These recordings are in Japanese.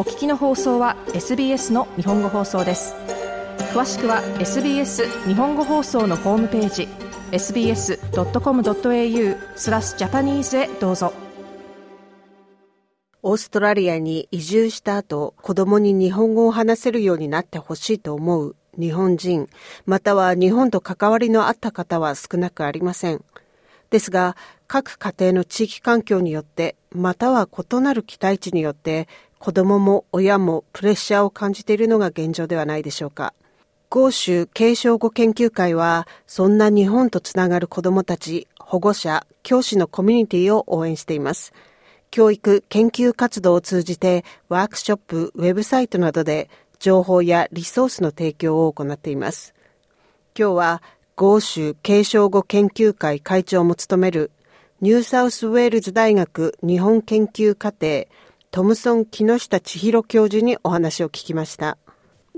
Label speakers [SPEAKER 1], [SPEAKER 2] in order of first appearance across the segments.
[SPEAKER 1] お聞きの放送は SBS の日本語放送です詳しくは SBS 日本語放送のホームページ sbs.com.au スラスジャパニーズへどうぞ
[SPEAKER 2] オーストラリアに移住した後、子供に日本語を話せるようになってほしいと思う日本人、または日本と関わりのあった方は少なくありません。ですが、各家庭の地域環境によって、または異なる期待値によって、子供も親もプレッシャーを感じているのが現状ではないでしょうか。豪州継承語研究会は、そんな日本とつながる子供たち、保護者、教師のコミュニティを応援しています。教育、研究活動を通じて、ワークショップ、ウェブサイトなどで、情報やリソースの提供を行っています。今日は、豪州継承語研究会会長も務める、ニューサウスウェールズ大学日本研究課程、トムソン木下千尋教授にお話を聞きました。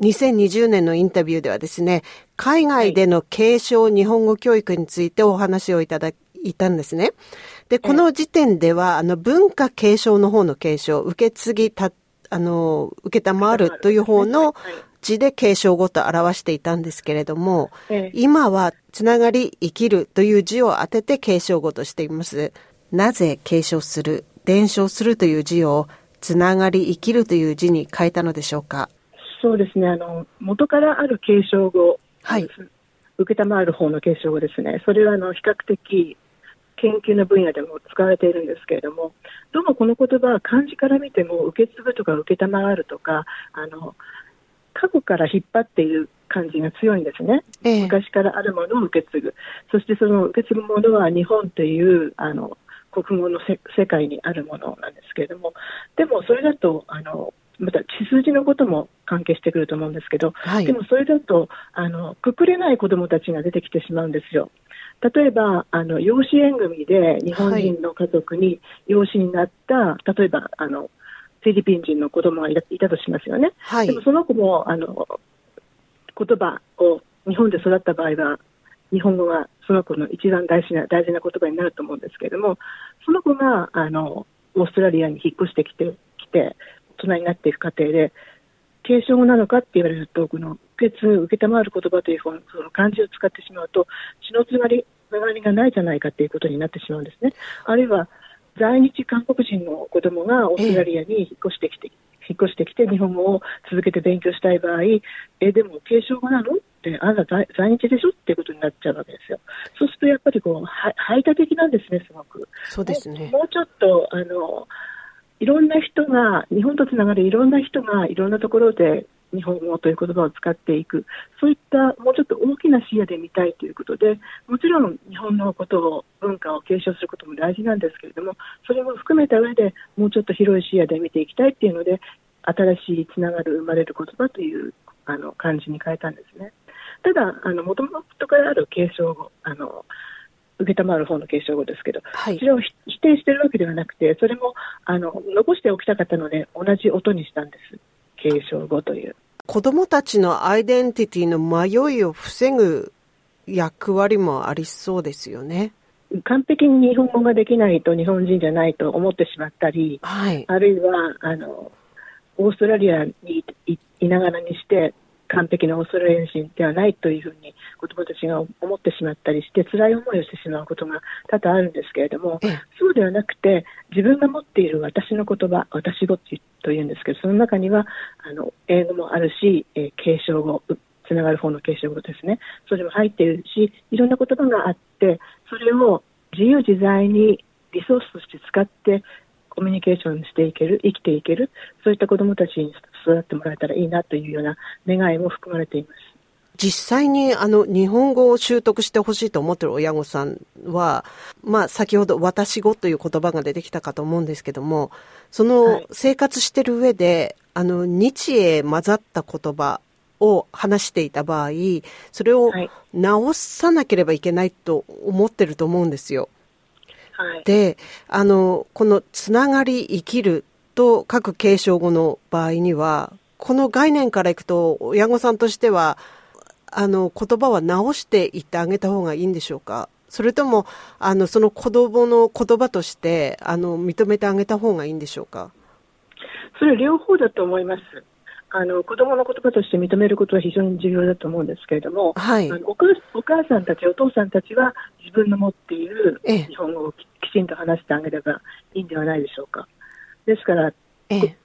[SPEAKER 2] 2020年のインタビューではですね、海外での継承日本語教育についてお話をいただいたんですね。で、この時点では、あの、文化継承の方の継承、受け継ぎた、あの、受けたまわるという方の字で継承語と表していたんですけれども、今はつながり生きるという字を当てて継承語としています。なぜ継承する、伝承するという字をつながり生きるという字に変えたのでしょうか？
[SPEAKER 3] そうですね、あの元からある継承語、はい、受けたまわる方の継承語ですね、それはあの比較的研究の分野でも使われているんですけれども、どうもこの言葉は漢字から見ても、受け継ぐとか受けたまわるとか、あの過去から引っ張っている感じが強いんですね、ええ、昔からあるものを受け継ぐ、そしてその受け継ぐものは日本というあの国語の世界にあるものなんですけれども、でもそれだとあのまた血筋のことも関係してくると思うんですけど、はい、でもそれだとあのくくれない子どもたちが出てきてしまうんですよ。例えばあの養子縁組で日本人の家族に養子になった、はい、例えばあのフィリピン人の子供がいたとしますよね。はい、でもその子もあの言葉を日本で育った場合は日本語がその子の一番大事な大事な言葉になると思うんですけれども、その子があのオーストラリアに引っ越してきてきて大人になっていく過程で、継承語なのかって言われると、この受け継ぐ、受けたまわる言葉というその漢字を使ってしまうと、血のつがり、つながりがないじゃないかということになってしまうんですね。あるいは、在日韓国人の子供がオーストラリアに引っ越してきて、引っ越してきて日本語を続けて勉強したい場合、え、でも継承語なの？って、あなた在在日でしょ？っていうことになっちゃうわけですよ。とやっぱりこう、排他的なんですね、すごく。
[SPEAKER 2] そうですね。
[SPEAKER 3] もうちょっと、あの、いろんな人が、日本とつながるいろんな人がいろんなところで日本語という言葉を使っていく、そういったもうちょっと大きな視野で見たいということで、もちろん日本のことを、文化を継承することも大事なんですけれども、それも含めた上でもうちょっと広い視野で見ていきたいっていうので、新しいつながる、生まれる言葉というあの漢字に変えたんですね。ただ、もともとからある継承語、あの承る方の継承語ですけど、はい、それを否定しているわけではなくて、それもあの残しておきたかったので、同じ音にしたんです、継承語という。
[SPEAKER 2] 子どもたちのアイデンティティの迷いを防ぐ役割もありそうですよね。
[SPEAKER 3] 完璧に日本語ができないと日本人じゃないと思ってしまったり、はい、あるいはあのオーストラリアにいながらにして完璧なオーストラリア人ではないというふうに子どもたちが思ってしまったりして辛い思いをしてしまうことが多々あるんですけれども、そうではなくて自分が持っている私の言葉私語というんですけどその中にはあの英語もあるし、えー、継承語つながる方の継承語ですね。それも入っているしいろんな言葉があってそれを自由自在にリソースとして使ってコミュニケーションしていける、生きていける、そういった子どもたちに育ってもらえたらいいなというような願いも含まれています。
[SPEAKER 2] 実際にあの日本語を習得してほしいと思っている親御さんは、まあ先ほど私語という言葉が出てきたかと思うんですけども、その生活している上で、あの日英混ざった言葉を話していた場合、それを直さなければいけないと思ってると思うんですよ。はい、で、あの、このつながり生きると各継承語の場合には、この概念からいくと、親御さんとしては、あの、言葉は直していってあげた方がいいんでしょうか？それとも、あの、その子供の言葉として、あの、認めてあげた方がいいんでしょうか？
[SPEAKER 3] それ両方だと思います。あの子供の言葉として認めることは非常に重要だと思うんですけれども、はい、あのお母さんたち、お父さんたちは自分の持っている日本語をきちんと話してあげればいいんではないでしょうか。ですから、こ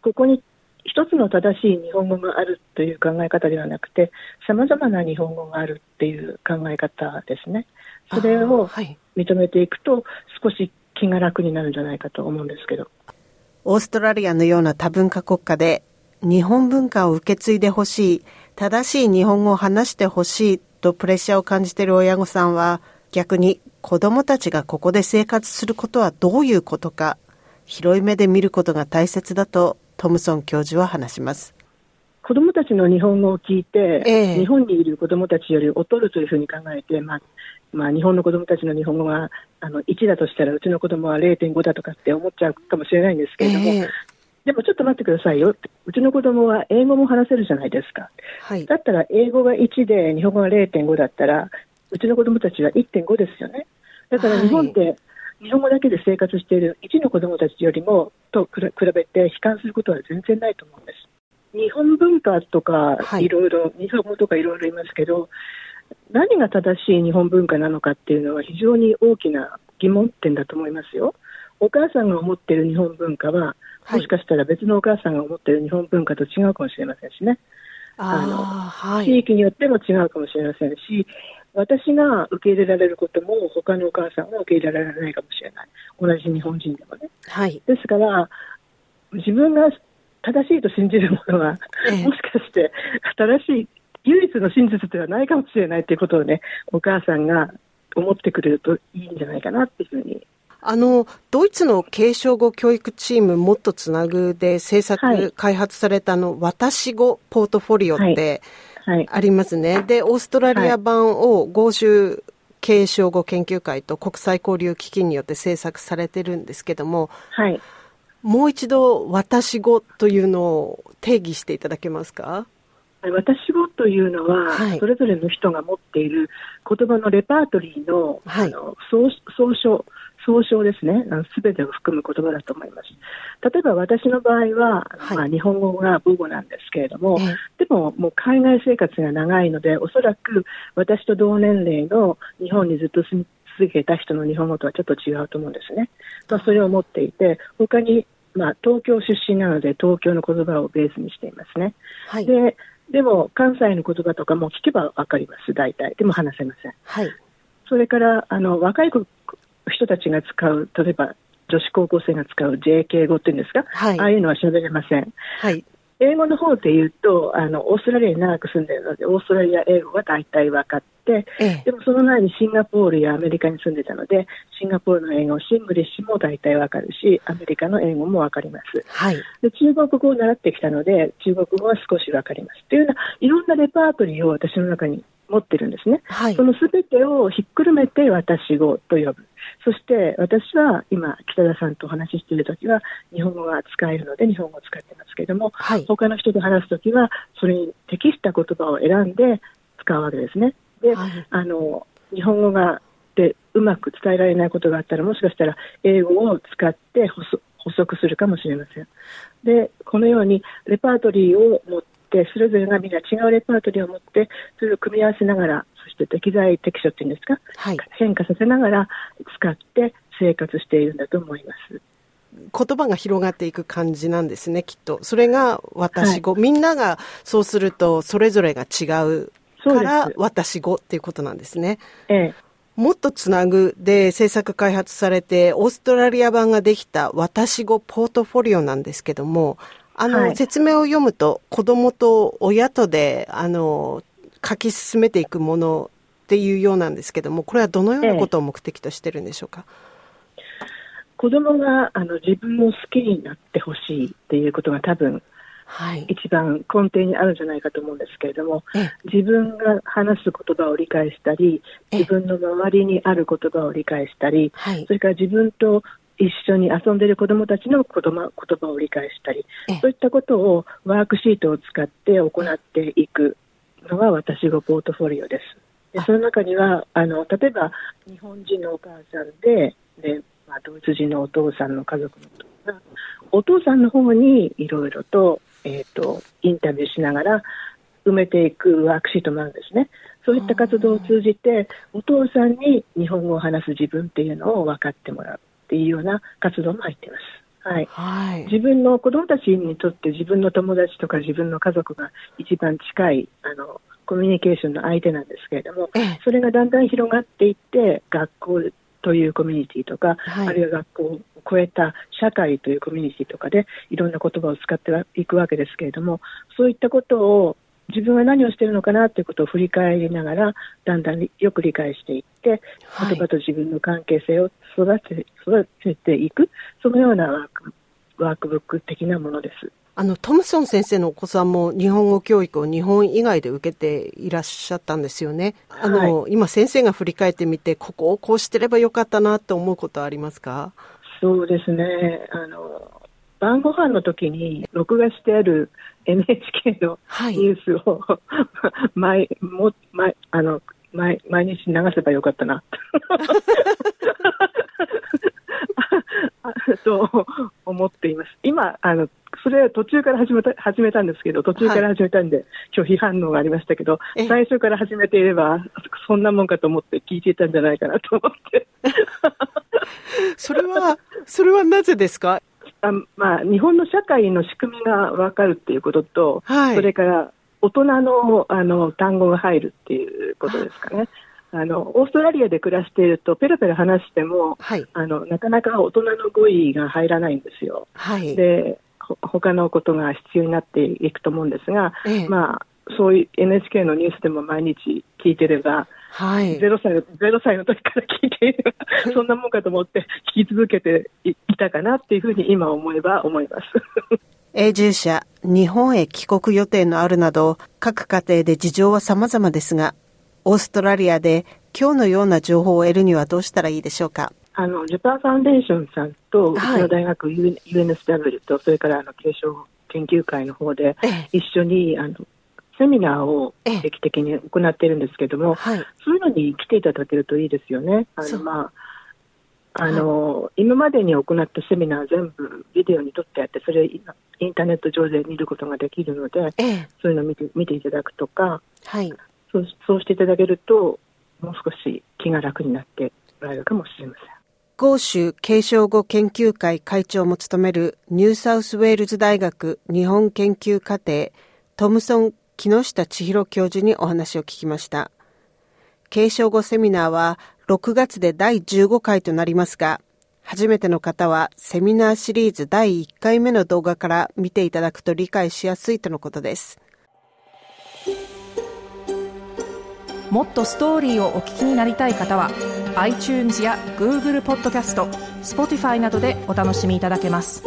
[SPEAKER 3] ここに一つの正しい日本語があるという考え方ではなくて、さまざまな日本語があるっていう考え方ですね。それを認めていくと、少し気が楽になるんじゃないかと思うんですけど。
[SPEAKER 2] オーストラリアのような多文化国家で日本文化を受け継いでほしい、正しい日本語を話してほしい。とプレッシャーを感じている親御さんは、逆に子供たちがここで生活することはどういうことか、広い目で見ることが大切だとトムソン教授は話します。
[SPEAKER 3] 子供たちの日本語を聞いて、ええ、日本にいる子供たちより劣るというふうに考えて、まあ、まあ、日本の子供たちの日本語があの1だとしたら、うちの子供は0.5だとかって思っちゃうかもしれないんですけれども、えでもちょっと待ってくださいよ。うちの子供は英語も話せるじゃないですか、はい、だったら英語が1で日本語が0.5だったらうちの子供たちは1.5ですよね。だから日本で日本語だけで生活している1の子供たちよりもと比べて悲観することは全然ないと思うんです。日本文化とかい。ろいろ、日本語とかいろいろ言いますけど何が正しい日本文化なのかっていうのは非常に大きな疑問点だと思いますよ。お母さんが思っている日本文化はもしかしたら別のお母さんが思っている日本文化と違うかもしれませんしね。あの、はい、地域によっても違うかもしれませんし、私が受け入れられることも他のお母さんは受け入れられないかもしれない。同じ日本人でもね。はい、ですから、自分が正しいと信じるものは、ええ、もしかして正しい、唯一の真実ではないかもしれないということをね、お母さんが思ってくれるといいんじゃないかなっていうふうに
[SPEAKER 2] あの、ドイツの継承語教育チームもっとつなぐで制作、はい、開発されたの、私語ポートフォリオってありますね。はいはい、で、オーストラリア版を豪州継承語研究会と国際交流基金によって制作されてるんですけども、はい、もう一度私語というのを定義していただけますか？
[SPEAKER 3] 私語というのは、はい、それぞれの人が持っている言葉のレパートリーの,、はい、あの総総称総称ですね、すべてを含む言葉だと思います。例えば私の場合は、はい、まあ、日本語が母語なんですけれども、でももう海外生活が長いので、おそらく私と同年齢の日本にずっと住み続けた人の日本語とはちょっと違うと思うんですね。まあ、それを持っていて、他に、まあ、東京出身なので東京の言葉をベースにしていますね。はい、ででも関西の言葉とかも聞けば分かります、大体。でも話せません。はい、それからあの若い人たちが使う、例えば女子高校生が使う JK 語っていうんですか、はい、ああいうのは喋れません。はい、英語の方で言うとあの、オーストラリアに長く住んでいるので、オーストラリア英語は大体分かって、ええ、でもその前にシンガポールやアメリカに住んでたので、シンガポールの英語、シングリッシュも大体分かるし、アメリカの英語も分かります。はい、で中国語を習ってきたので、中国語は少し分かります。というような、いろんなレパートリーを私の中に持ってるんですね。はい、そのすべてをひっくるめて私語と呼ぶ。そして私は今、北田さんとお話ししているときは日本語が使えるので日本語を使ってますけれども、はい、他の人と話すときはそれに適した言葉を選んで使うわけですね。で、はい、あの日本語がでうまく伝えられないことがあったらもしかしたら英語を使って補足するかもしれません。で、このようにレパートリーを持ってそれぞれがみんな違うレパートリーを持ってそれを組み合わせながらそして適材適所っていうんですか、はい、変化させながら使って生活しているんだと思います。
[SPEAKER 2] 言葉が広がっていく感じなんですね、きっと。それが私語。はい、みんながそうすると、それぞれが違うから私語っていうことなんですね。ええ。もっとつなぐで制作開発されて、オーストラリア版ができた私語ポートフォリオなんですけども、あの、はい、説明を読むと、子供と親とで、あの、書き進めていくものっていうようなんですけども、これはどのようなことを目的としてるんでしょうか？ええ、
[SPEAKER 3] 子供があの自分を好きになってほしいっていうことが多分、はい、一番根底にあるんじゃないかと思うんですけれども、自分が話す言葉を理解したり、自分の周りにある言葉を理解したり、それから自分と一緒に遊んでいる子どもたちの言葉言葉を理解したり、そういったことをワークシートを使って行っていくのが私のポートフォリオです。でその中にはあの例えば日本人のお母さんでで、まあ、ドイツ人のお父さんの家族のがお父さんの方にいろいろと,、えーと、インタビューしながら埋めていくワークシートもあるんですね。そういった活動を通じて、お父さんに日本語を話す自分っていうのを分かってもらうっていうような活動も入っています。はい、はい、自分の子供たちにとって自分の友達とか自分の家族が一番近いあのコミュニケーションの相手なんですけれども、それがだんだん広がっていって学校というコミュニティとか、はい、あるいは学校を超えた社会というコミュニティとかでいろんな言葉を使っていくわけですけれどもそういったことを自分は何をしているのかなということを振り返りながらだんだんよく理解していって言葉と自分の関係性を育て育てていくそのようなワークワークブック的なものです。
[SPEAKER 2] あの、トムソン先生のお子さんも日本語教育を日本以外で受けていらっしゃったんですよね。あの、はい、今先生が振り返ってみて、ここをこうしてればよかったなと思うことはありますか？
[SPEAKER 3] そうですね。あの、晩ご飯の時に録画してある NHK のニュースを、はい、毎も毎あの毎毎日流せばよかったな。と思っています。今あのそれは途中から始めた始めたんですけど、途中から始めたんで、はい、拒否反応がありましたけど、最初から始めていれば、そんなもんかと思って聞いていたんじゃないかなと思って。
[SPEAKER 2] それは、それはなぜですか？
[SPEAKER 3] あまあ、日本の社会の仕組みが分かるっていうことと、はい、それから大人のあの単語が入るっていうことですかね。あのオーストラリアで暮らしていると、ペラペラ話しても、はい、あのなかなか大人の語彙が入らないんですよ。はい、で他のことが必要になっていくと思うんですが、ええ、まあ、そういう NHK のニュースでも毎日聞いてれば、はい、0, 歳0歳の時から聞いていれば、そんなもんかと思って聞き続けていたかなっていうふうに今思えば思います。
[SPEAKER 2] 永住者、日本へ帰国予定のあるなど、各家庭で事情は様々ですが、オーストラリアで今日のような情報を得るにはどうしたらいいでしょうか？
[SPEAKER 3] あのジャパンファウンデーションさんと、うちの大学 UNSW と、それからあの継承研究会の方で、一緒にあのセミナーを定期的に行っているんですけれども、はい、そういうのに来ていただけるといいですよね。あのまああの、はい、今までに行ったセミナー全部ビデオに撮ってあって、それインターネット上で見ることができるので、ええ、そういうのを見て見ていただくとか、はい、そうそうしていただけると、もう少し気が楽になってもらえるかもしれません。
[SPEAKER 2] 豪州継承語研究会会長も務めるニューサウスウェールズ大学日本研究課程トムソン木下千尋教授にお話を聞きました。継承語セミナーは6月で第15回となりますが、初めての方はセミナーシリーズ第1回目の動画から見ていただくと理解しやすいとのことです。
[SPEAKER 1] もっとストーリーをお聞きになりたい方は iTunes や Google ポッドキャスト Spotify などでお楽しみいただけます。